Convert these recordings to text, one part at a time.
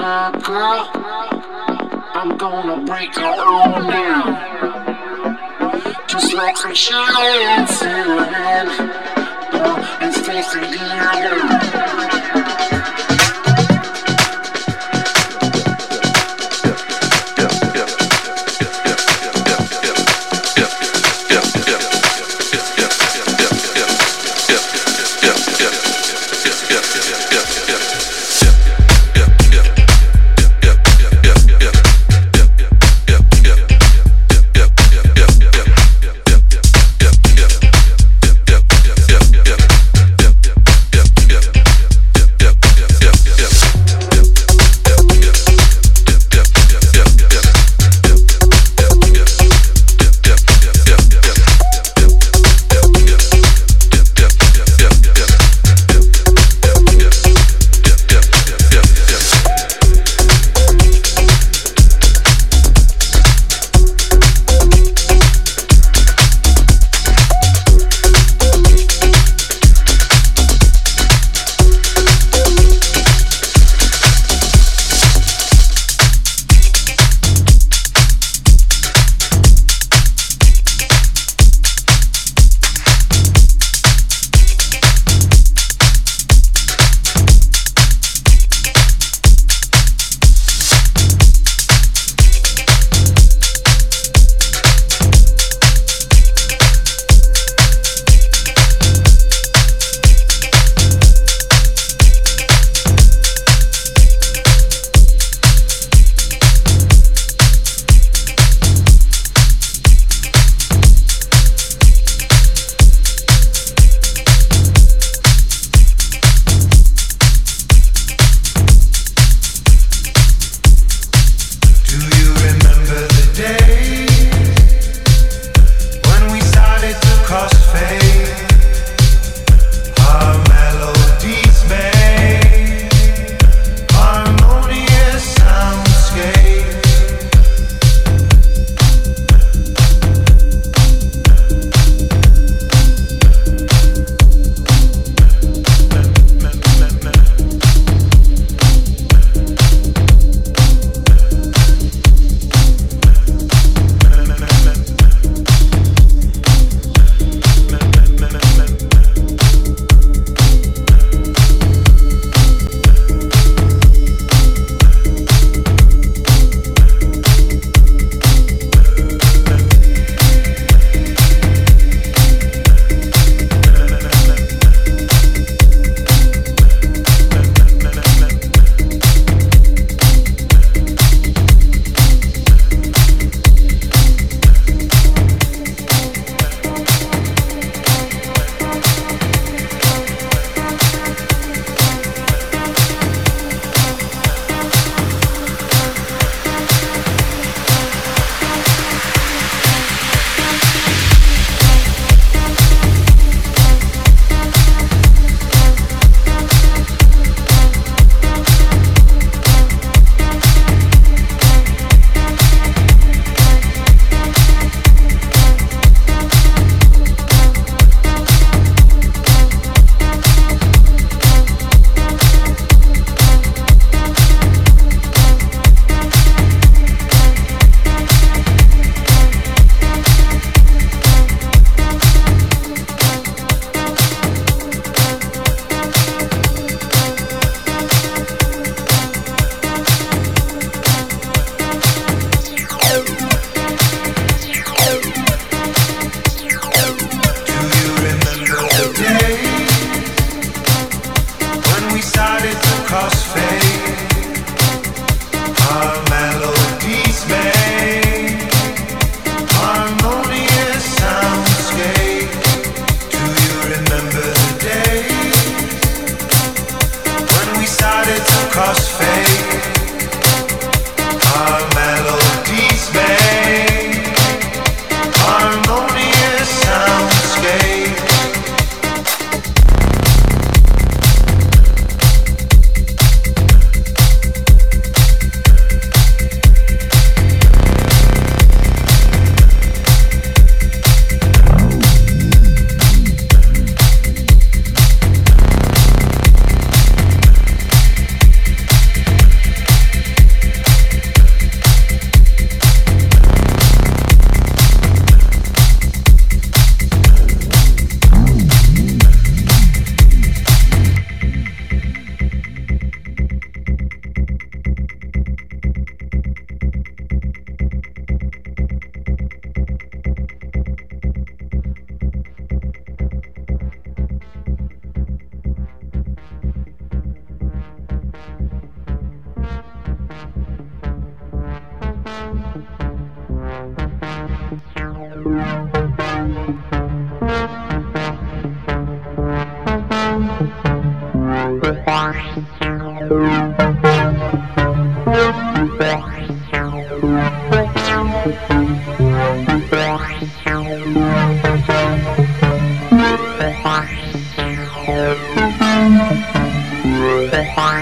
girl. I'm gonna break your all now. Just like some shots in and head. Oh, and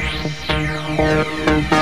Thank you.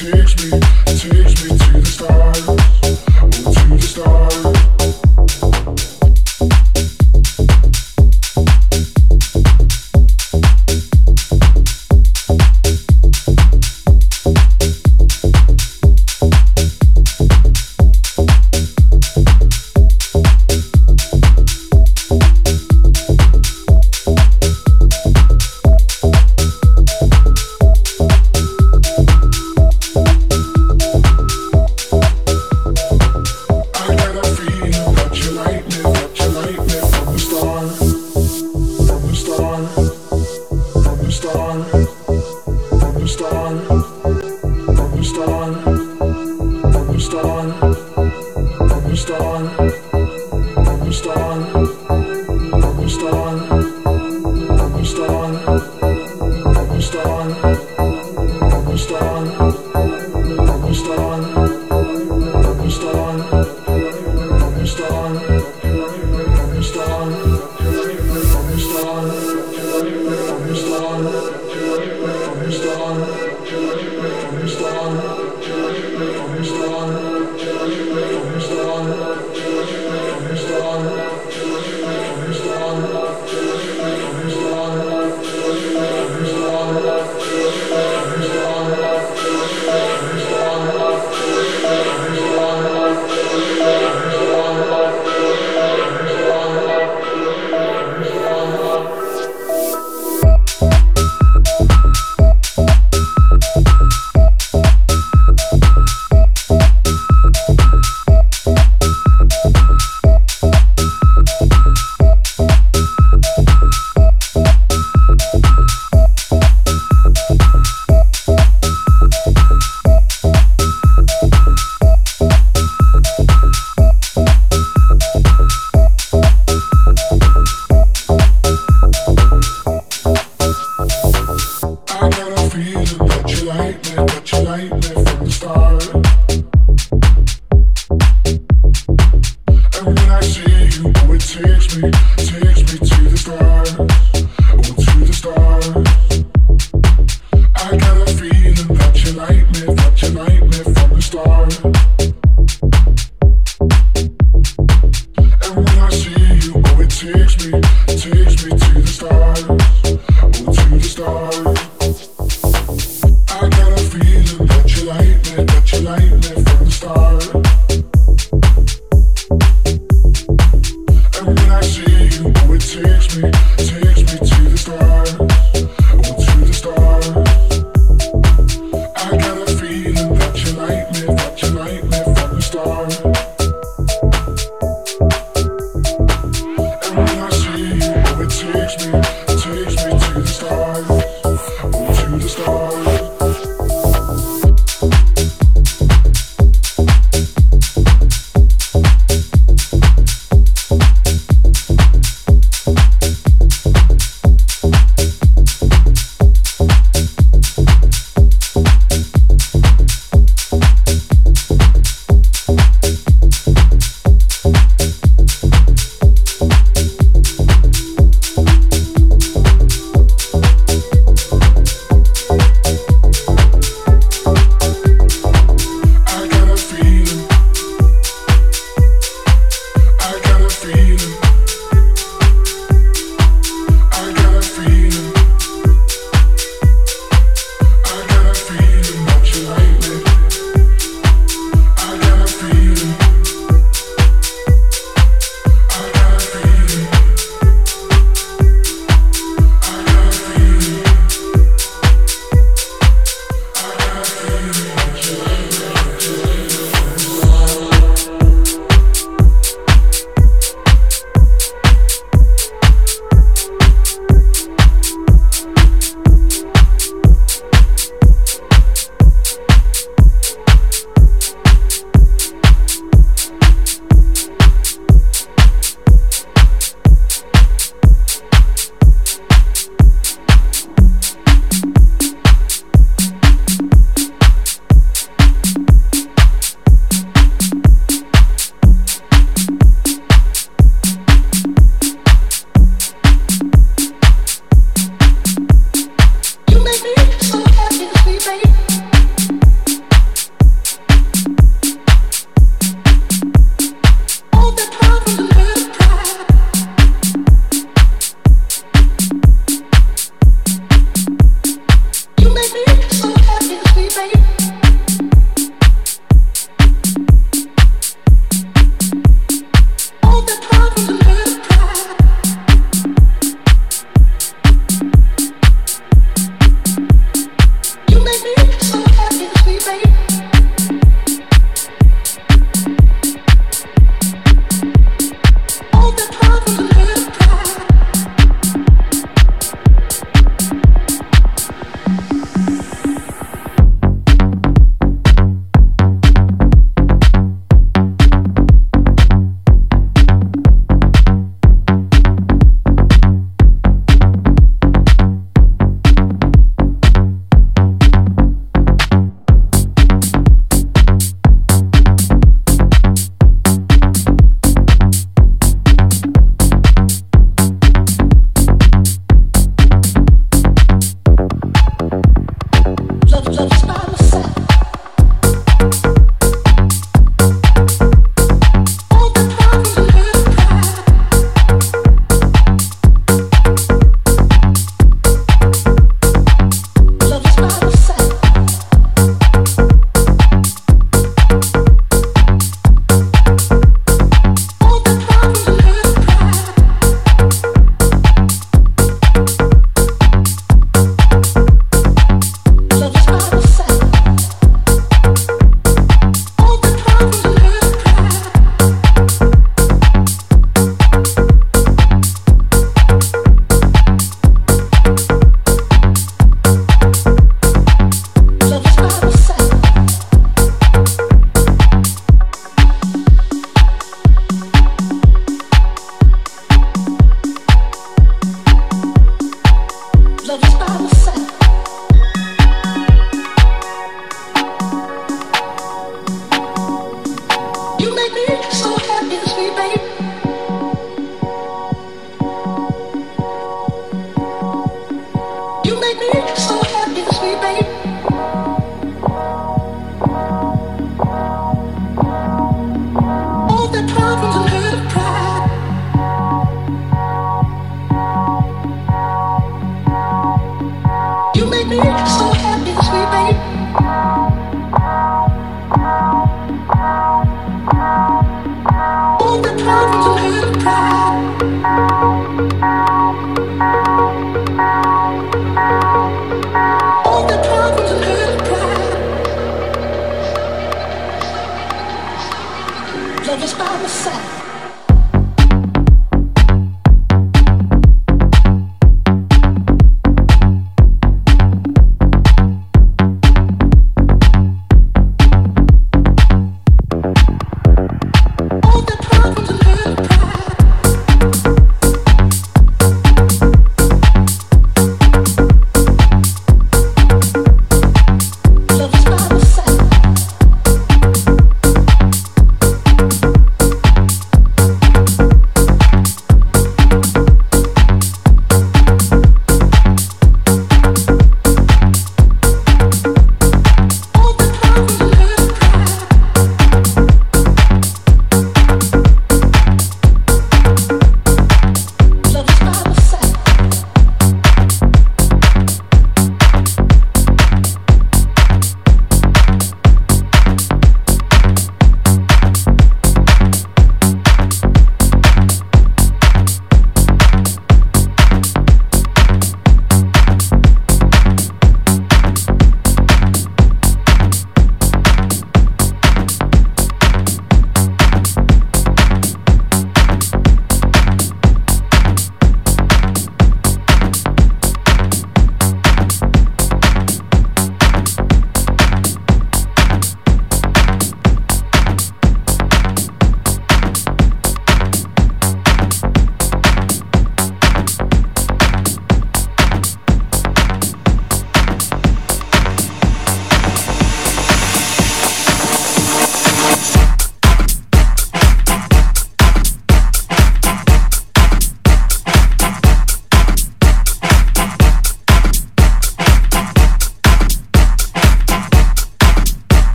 takes me.